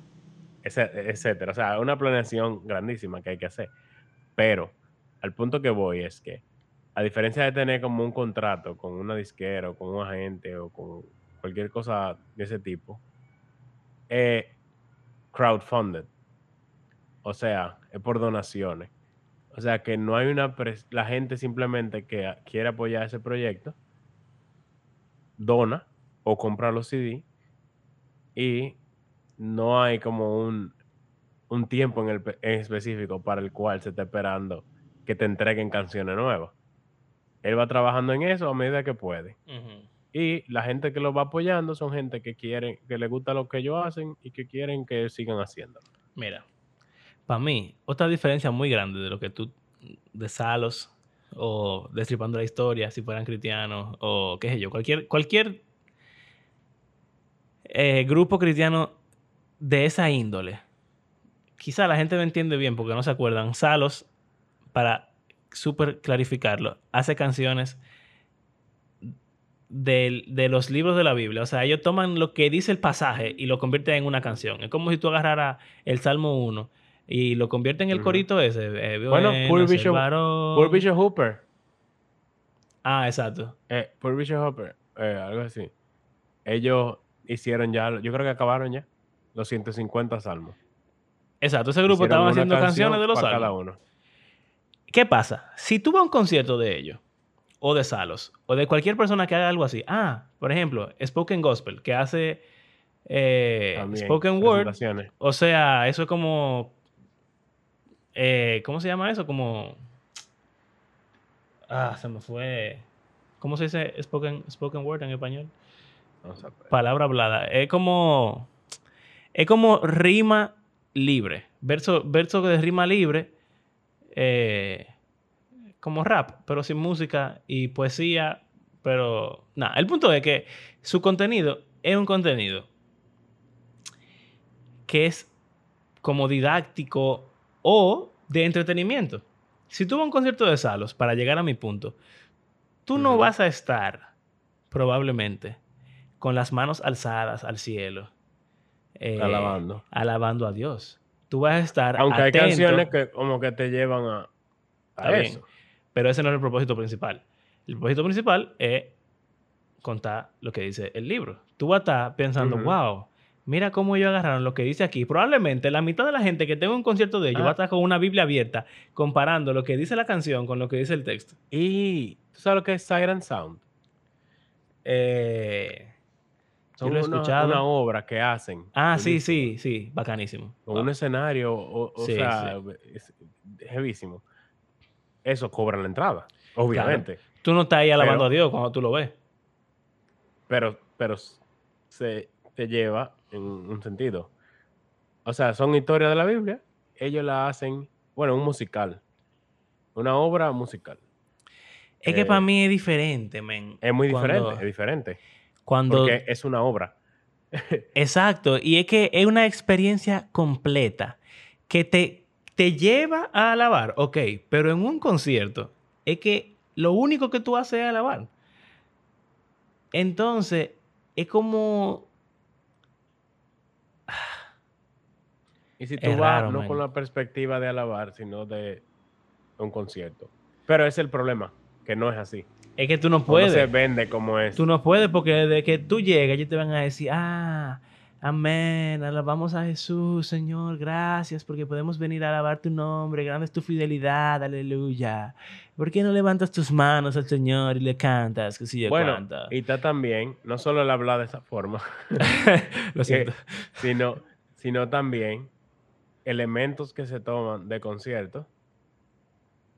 etcétera. O sea, una planeación grandísima que hay que hacer. Pero al punto que voy es que, a diferencia de tener como un contrato con una disquera o con un agente o con cualquier cosa de ese tipo, es crowdfunded. O sea, es por donaciones. O sea, que no hay una... pres- La gente simplemente que quiere apoyar ese proyecto, dona o compra los CD y no hay como un, un tiempo en, el, en específico para el cual se está esperando que te entreguen canciones nuevas. Él va trabajando en eso a medida que puede. Y la gente que lo va apoyando son gente que quieren, que le gusta lo que ellos hacen y que quieren que sigan haciendo. Mira, para mí, otra diferencia muy grande de lo que tú, de Salos o Destripando la Historia, si fueran cristianos, o qué sé yo, cualquier, cualquier eh, grupo cristiano de esa índole. Quizá la gente me entiende bien porque no se acuerdan. Salos, para súper clarificarlo, hace canciones del- de, los libros de la Biblia. O sea, ellos toman lo que dice el pasaje y lo convierten en una canción. Es como si tú agarraras el Salmo 1 y lo conviertes en el corito ese. eh, Bueno, Paul es el Bishop-. Paul Bishop Hooper. Ah, exacto. Eh, Paul Bishop Hooper. eh, algo así. Ellos hicieron ya, yo creo que acabaron ya los 150 salmos. Exacto. Ese grupo Hicieron estaba haciendo canciones de los para cada salmos. uno. ¿Qué pasa? Si tú vas a un concierto de ellos, o de Salos, o de cualquier persona que haga algo así, ah, por ejemplo, Spoken Gospel, que hace eh, Spoken Word, o sea, eso es como, eh, ¿cómo se llama eso? Como, ah, se me fue, ¿cómo se dice Spoken, spoken Word en español? Ver. Palabra hablada. Es como, Es como rima libre. Verso, verso de rima libre. eh, como rap, pero sin música y poesía. Pero nada, el punto es que su contenido es un contenido que es como didáctico o de entretenimiento. Si tú vas a un concierto de Salos, para llegar a mi punto, tú no vas a estar probablemente con las manos alzadas al cielo, eh, Alabando. alabando a Dios. Tú vas a estar Aunque hay canciones que como que te llevan a, a bien. eso. pero ese no es el propósito principal. El propósito principal es contar lo que dice el libro. Tú vas a estar pensando, wow, mira cómo ellos agarraron lo que dice aquí. Probablemente la mitad de la gente que tenga un concierto de ellos Ah. va a estar con una Biblia abierta comparando lo que dice la canción con lo que dice el texto. Y tú sabes lo que es Siren Sound. Eh, Son lo he una, escuchado. una obra que hacen. Ah, sí, sí, sí, bacanísimo. Con un escenario, o, o Sí, sea, es heavísimo. Eso cobran la entrada, obviamente. Tú no estás ahí alabando Pero- a Dios cuando tú lo ves. Pero, pero se te lleva en un sentido. O sea, son historias de la Biblia. Ellos la hacen, bueno, un musical. Una obra musical. Es que Eh, para mí es diferente, men. Es muy Cuando- diferente, es diferente. Cuando, Porque es una obra. Exacto, y es que es una experiencia completa que te, te lleva a alabar, ok, pero en un concierto es que lo único que tú haces es alabar. Entonces, es como... Y si tú Es vas raro, no man. con la perspectiva de alabar, sino de un concierto. Pero es el problema, que no es así. Es que tú no No puedes. se vende como es. Tú no puedes porque desde que tú llegas ellos te van a decir, ah, amén, alabamos a Jesús, Señor, gracias porque podemos venir a alabar tu nombre, grande es tu fidelidad, aleluya. ¿Por qué no levantas tus manos al Señor y le cantas? Que si yo bueno, cuánto? y está también, no solo el hablar de esa forma, Lo siento. sino, sino también elementos que se toman de conciertos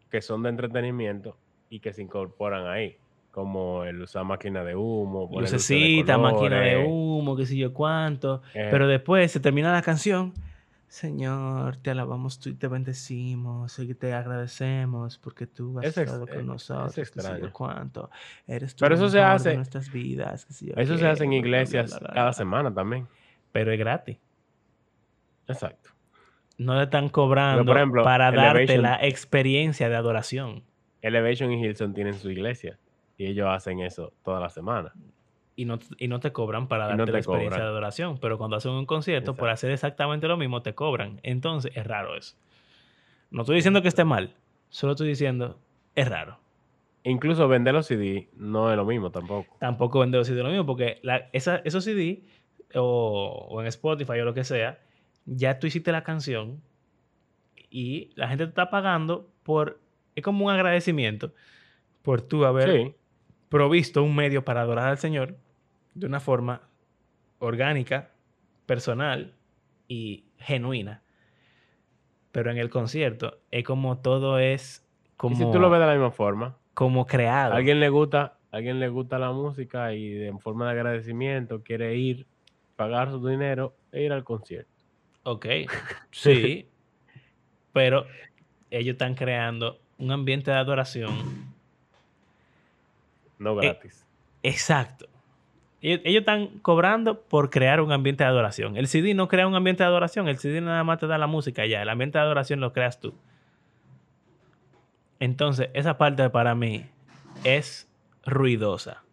que son de entretenimiento y que se incorporan ahí, como el usar máquina de humo, de Lucecita, máquina de humo, que si yo cuánto. eh, Pero después se termina la canción. Señor, te alabamos tú y te bendecimos y te agradecemos porque tú has Es ex- estado eh, con es nosotros. yo extraño. cuánto. Eres tú Pero eso se hace- nuestras vidas. yo eso se qué, hace en bla, bla, bla, iglesias bla, cada semana también. Pero es gratis. Exacto. No le están cobrando por ejemplo, para darte la experiencia de adoración. Elevation y Hilson tienen su iglesia y ellos hacen eso toda la semana. Y no, y no te cobran para darte no la experiencia cobran. de adoración. Pero cuando hacen un concierto, por hacer exactamente lo mismo, te cobran. Entonces, es raro eso. No estoy diciendo que esté mal. Solo estoy diciendo, es raro. Incluso vender los CD no es lo mismo tampoco. Tampoco vender los CD lo mismo, porque la- esa- esos CD o, o en Spotify o lo que sea, ya tú hiciste la canción y la gente te está pagando por. Es como un agradecimiento por tú haber Sí, provisto un medio para adorar al Señor de una forma orgánica, personal y genuina. Pero en el concierto es como todo es como, y si tú lo ves de la misma forma, como creado. a alguien le gusta, a alguien le gusta la música y en forma de agradecimiento quiere ir, pagar su dinero e ir al concierto. Ok, sí, pero ellos están creando un ambiente de adoración No Eh, gratis. exacto. Ellos, ellos están cobrando por crear un ambiente de adoración. El CD no crea un ambiente de adoración, el CD nada más te da la música ya, el ambiente de adoración lo creas tú. Entonces, esa parte para mí es ruidosa.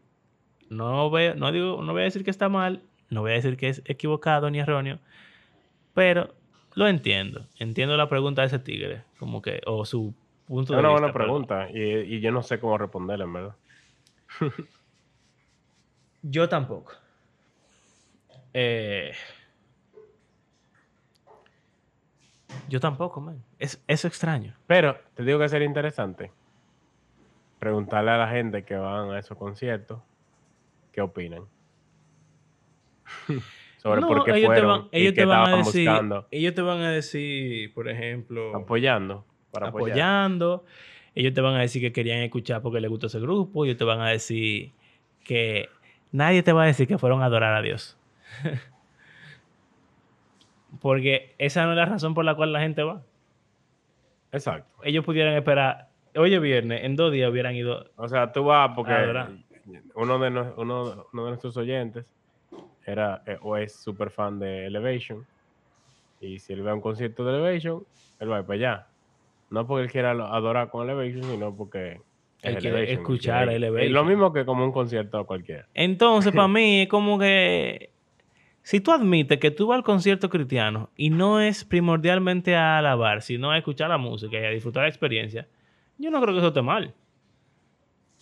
No, veo, no, digo, no voy a decir que está mal, no voy a decir que es equivocado ni erróneo, pero lo entiendo. Entiendo la pregunta de ese tigre, como que, o su punto Es de una vista. buena perdón. pregunta y, y yo no sé cómo responderla, en verdad. Yo tampoco. Eh, yo tampoco, man. Es, es extraño. Pero te digo que sería interesante preguntarle a la gente que van a esos conciertos qué opinan. Sobre No, por qué ellos te fueron van, y ellos qué te van a decir, buscando, ellos te van a decir, por ejemplo, apoyando. Para apoyar. apoyando. Ellos te van a decir que querían escuchar porque les gustó ese grupo. Ellos te van a decir que nadie te va a decir que fueron a adorar a Dios. Porque esa no es la razón por la cual la gente va. Exacto. Ellos pudieran esperar, hoy es viernes, en dos días hubieran ido. O sea, tú vas porque uno de, uno de nuestros oyentes era eh, o es súper fan de Elevation. Y si él ve un concierto de Elevation, él va para allá. No porque él quiera adorar con Elevation, sino porque es Elevation, escuchar. Elevation. Es lo mismo que como un concierto cualquiera. Entonces, para mí, es como que. Si tú admites que tú vas al concierto cristiano y no es primordialmente a alabar, sino a escuchar la música y a disfrutar la experiencia, yo no creo que eso esté mal.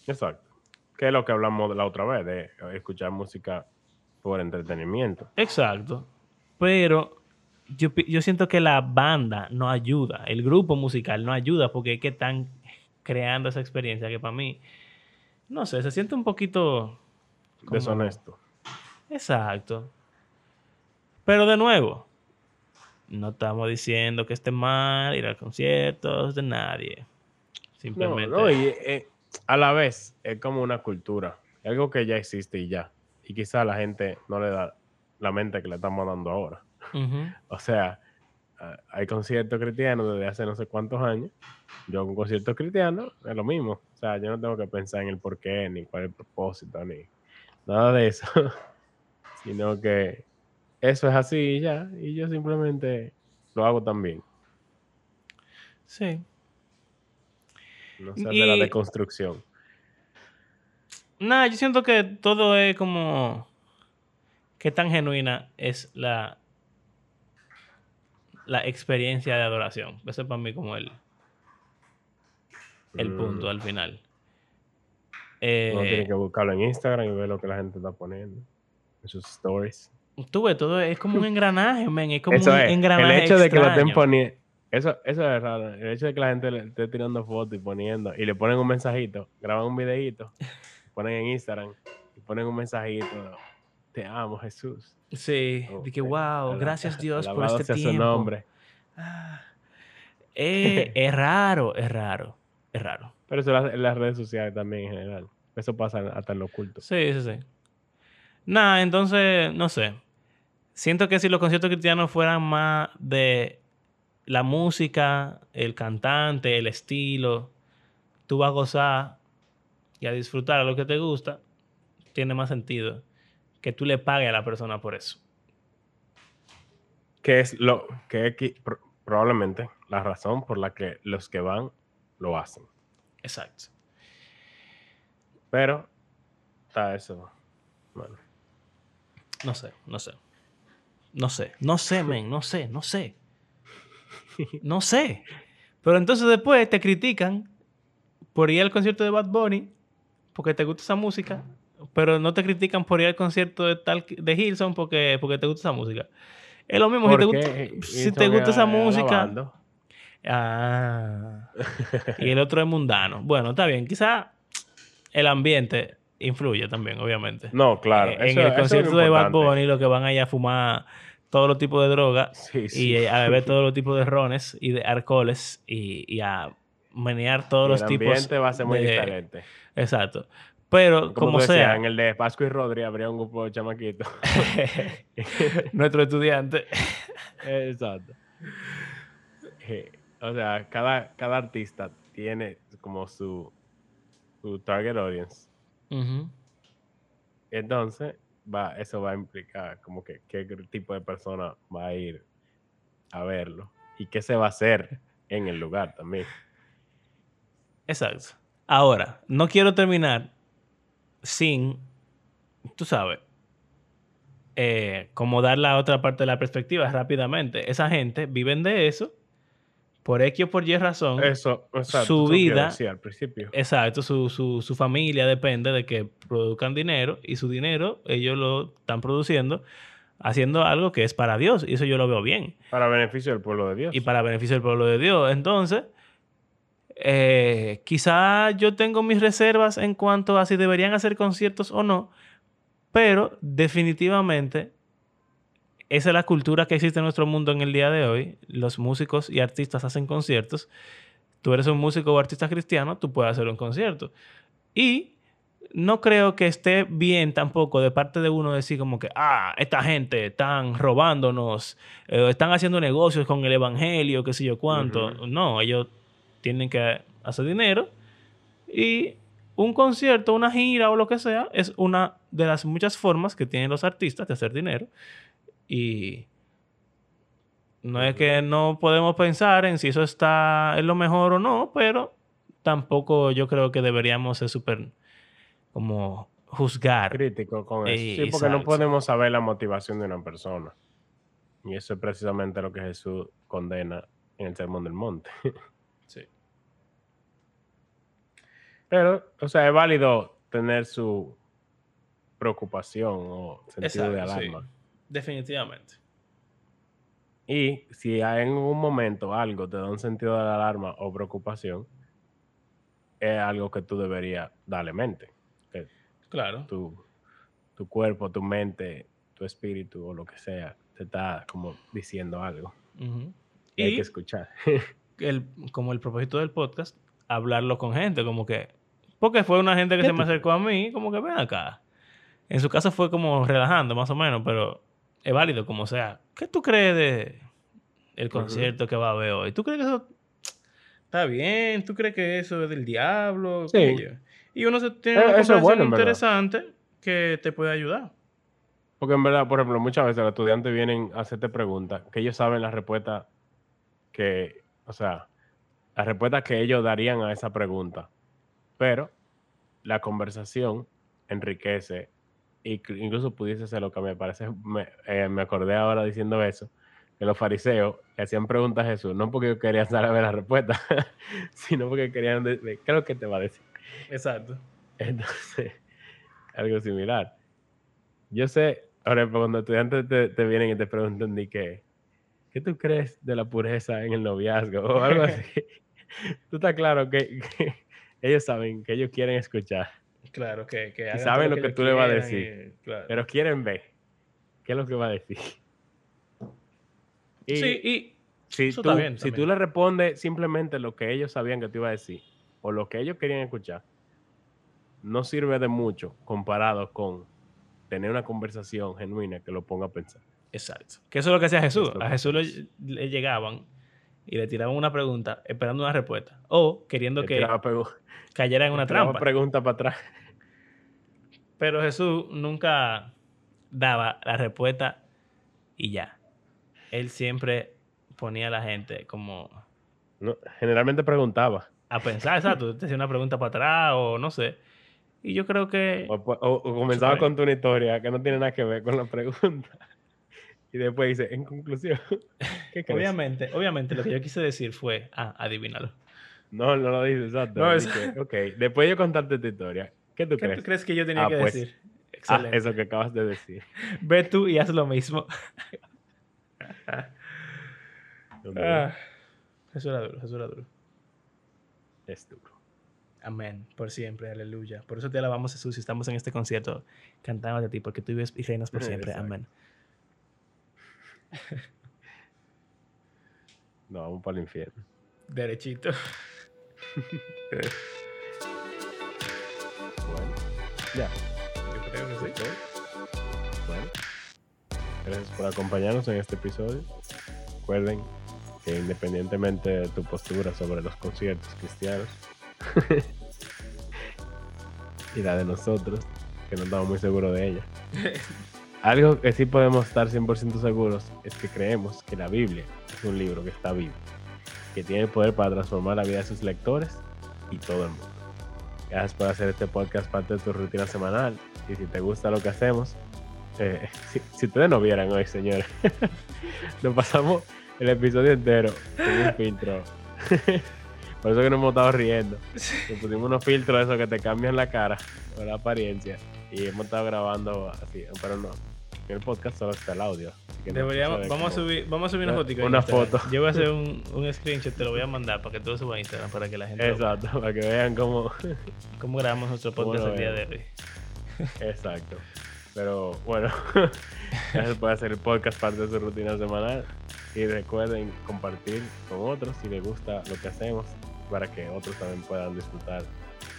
Exacto. Que es lo que hablamos la otra vez, de escuchar música por entretenimiento. Exacto. Pero yo, yo siento que la banda no ayuda, el grupo musical no ayuda porque es que están creando esa experiencia que para mí, no sé, se siente un poquito... como- Deshonesto. Exacto. Pero de nuevo, no estamos diciendo que esté mal ir a conciertos de nadie. No, Simplemente... no, y eh, a la vez es como una cultura, algo que ya existe y ya. Y quizá la gente no le da la mente que le estamos dando ahora. O sea, hay conciertos cristianos desde hace no sé cuántos años. Yo con conciertos cristianos es lo mismo. O sea, yo no tengo que pensar en el porqué, ni cuál es el propósito, ni nada de eso. Sino que eso es así y ya. Y yo simplemente lo hago también. Sí. No sé, de la deconstrucción. Nada, yo siento que todo es como. Qué tan genuina es la. La experiencia de adoración. Ese es para mí como el. El Mm. punto al final. Uno tiene Eh, que buscarlo en Instagram y ver lo que la gente está poniendo en sus stories. tú ves, todo es como un engranaje, men. Es como Eso un es. engranaje. El hecho de que lo estén poniendo. Eso, eso es raro. El hecho de que la gente le esté tirando fotos y poniendo. Y le ponen un mensajito. Graban un videíto. ponen en Instagram. Y ponen un mensajito. Te amo, Jesús. Sí, Oh, de que wow, gracias Dios por este sea su tiempo. nombre. Ah. Eh, es raro, es raro, es raro. Pero eso en las, en las redes sociales también en general. Eso pasa hasta en lo oculto. Sí, sí, sí. Nada, entonces, no sé. Siento que si los conciertos cristianos fueran más de la música, el cantante, el estilo, tú vas a gozar y a disfrutar lo que te gusta, tiene más sentido que tú le pagues a la persona por eso. Que es lo que probablemente la razón por la que los que van lo hacen. Exacto. Pero está eso. Bueno. No sé, no sé. No sé, no sé, men, no sé, no sé. No sé. Pero entonces después te critican por ir al concierto de Bad Bunny porque te gusta esa música, pero no te critican por ir al concierto de tal de Hilson porque, porque te gusta esa música. Es lo mismo si te, gusta, si te gusta esa es música. Ah. y el otro es mundano. Bueno, está bien. Quizá el ambiente influye también, obviamente. No, claro. Eso- en el concierto de Bad. Bunny lo que van allá a fumar todos los tipos de drogas Sí, y sí. a beber todos los tipos de rones y de alcoholes y, y a menear todos los el tipos ambiente va a ser muy de- diferente. Exacto. Pero Como, como, decías, sea, en el de Pascu y Rodri habría un grupo de chamaquitos. nuestro estudiante. Exacto. Eh, O sea, cada, cada artista tiene como su, su target audience. Entonces, va, eso va a implicar como que qué tipo de persona va a ir a verlo y qué se va a hacer en el lugar también. Exacto. Ahora, no quiero terminar sin, tú sabes, eh, como dar la otra parte de la perspectiva rápidamente. Esa gente viven de eso por X o por Y razón. Eso, exacto. Su vida- al principio. Exacto, su, su, su familia depende de que produzcan dinero y su dinero ellos lo están produciendo haciendo algo que es para Dios y eso yo lo veo bien Para beneficio del pueblo de Dios. y para beneficio del pueblo de Dios. Entonces, eh, quizá yo tengo mis reservas en cuanto a si deberían hacer conciertos o no, pero definitivamente esa es la cultura que existe en nuestro mundo en el día de hoy. Los músicos y artistas hacen conciertos. Tú eres un músico o artista cristiano, tú puedes hacer un concierto. Y no creo que esté bien tampoco de parte de uno decir como que, ah, esta gente están robándonos, eh, están haciendo negocios con el evangelio, qué sé yo cuánto. No, ellos tienen que hacer dinero y un concierto, una gira o lo que sea es una de las muchas formas que tienen los artistas de hacer dinero y no es que no podemos pensar en si eso está en lo mejor o no, pero tampoco yo creo que deberíamos ser súper como juzgar. Crítico con eso. sí, porque no podemos saber la motivación de una persona. Y eso es precisamente lo que Jesús condena en el Sermón del Monte. Sí. Pero, o sea, es válido tener su preocupación o sentido de alarma. Definitivamente. Y si hay en un momento algo te da un sentido de alarma o preocupación, es algo que tú deberías darle mente. claro. Tu, tu cuerpo, tu mente, tu espíritu o lo que sea te está como diciendo algo. y, hay que escuchar. el, como el propósito del podcast, hablarlo con gente, como que... Porque fue una gente que se me acercó a mí, como que ven acá. En su caso fue como relajando, más o menos, pero es válido como sea. ¿Qué tú crees de el concierto que va a haber hoy? ¿Tú crees que eso está bien, tú crees que eso es del diablo. Sí. Y uno se tiene una eh, interesante que te puede ayudar. Porque en verdad, por ejemplo, muchas veces los estudiantes vienen a hacerte preguntas que ellos saben la respuesta que, o sea, la respuesta que ellos darían a esa pregunta. Pero la conversación enriquece, incluso pudiese ser lo que me parece, me, eh, me acordé ahora diciendo eso, que los fariseos le hacían preguntas a Jesús, no porque querían saber la respuesta, sino porque querían decir, ¿qué es lo que te va a decir? Exacto. Entonces, algo similar. Yo sé, ahora cuando estudiantes te, vienen y te preguntan de qué, ¿qué tú crees de la pureza en el noviazgo? O algo así. tú estás claro que, ellos saben que ellos quieren escuchar. Claro, que, que y saben lo que, tú le vas a decir. Pero quieren ver qué es lo que va a decir sí, y si, tú, si tú le respondes simplemente lo que ellos sabían que te iba a decir o lo que ellos querían escuchar, no sirve de mucho comparado con tener una conversación genuina que lo ponga a pensar. Exacto. Que eso es lo que hacía Jesús. A Jesús le, llegaban y le tiraban una pregunta esperando una respuesta o queriendo que cayera en una trampa. pregunta para atrás. Pero Jesús nunca daba la respuesta y ya él siempre ponía a la gente como... generalmente preguntaba. A pensar, exacto. Te hacía una pregunta para atrás o no sé. Y yo creo que... O, comenzaba con tu historia que no tiene nada que ver con la pregunta. Y después dice, en conclusión, ¿qué? Obviamente, obviamente lo que yo quise decir fue, ah, adivínalo. No, no lo dice, exacto. No, ok, después de contarte tu historia, ¿qué tú crees? ¿Qué tú crees que yo tenía ah, que pues, decir? Ah, Excelente. eso que acabas de decir. Ve tú y haz lo mismo. ah, Jesús era duro, Jesús era duro. Es duro. Amén, por siempre, aleluya. Por eso te alabamos, Jesús, y estamos en este concierto cantando de ti, porque tú vives y reinas por siempre. Amén. No, vamos para el infierno. Derechito. bueno, ya. Yo creo que sí. Bueno. Gracias por acompañarnos en este episodio. Recuerden que independientemente de tu postura sobre los conciertos cristianos y la de nosotros, que no estamos muy seguros de ella, algo que sí podemos estar 100% seguros es que creemos que la Biblia es un libro que está vivo, que tiene el poder para transformar la vida de sus lectores y todo el mundo. Gracias por hacer este podcast parte de tu rutina semanal y si te gusta lo que hacemos, eh, si, ustedes no vieran hoy, señores, nos pasamos el episodio entero con un filtro. Por eso que nos hemos estado riendo. Nos pusimos unos filtros esos que te cambian la cara o la apariencia. Y hemos estado grabando así, pero no. El podcast solo está el audio. Deberíamos, vamos, a subir, vamos a subir una foto. Una foto. Yo voy a hacer un, un, screenshot, te lo voy a mandar para que todo suba a Instagram, para que la gente. Exacto, para que vean cómo. cómo grabamos nuestro podcast el día de hoy. Exacto. Pero bueno, se puede hacer el podcast parte de su rutina semanal. Y recuerden compartir con otros si les gusta lo que hacemos para que otros también puedan disfrutar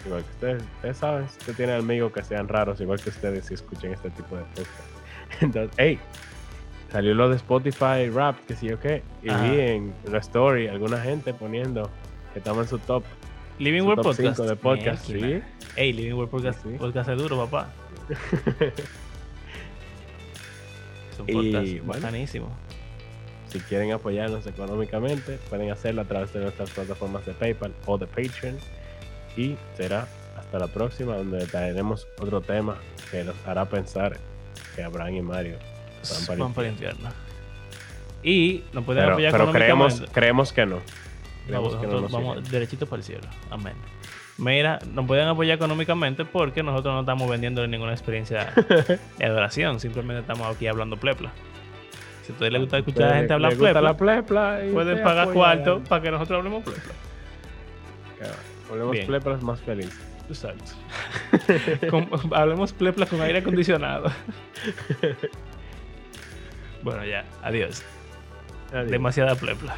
igual que ustedes. Ustedes saben, si usted tiene amigos que sean raros, igual que ustedes, si escuchen este tipo de podcast. Entonces, hey, salió lo de Spotify Rap, que sí o qué, y Ajá. vi en la story alguna gente poniendo que estaba en su top, Living su World top Podcast. 5 de podcast. Sí. Ey, Living World Podcast, Sí. podcast es duro, papá. Es un Y, podcast bueno. Si quieren apoyarnos económicamente, pueden hacerlo a través de nuestras plataformas de PayPal o de Patreon. Y será hasta la próxima, donde traeremos otro tema que los hará pensar que Abraham y Mario van para el Van para el infierno. Y nos pueden Pero, apoyar pero creemos, creemos que no. No, Creemos que no vamos siguen. derechito para el cielo. Amén. Mira, nos pueden apoyar económicamente porque nosotros no estamos vendiendo ninguna experiencia de adoración. Simplemente estamos aquí hablando plepla. Si a ustedes les gusta escuchar a la gente hablar plepla, la plepla pueden pagar cuarto para que nosotros hablemos plepla. Volvemos Bien. pleplas más felices. Exacto. Con- hablemos plepla con aire acondicionado. bueno, ya. Adiós. Adiós. Demasiada plepla.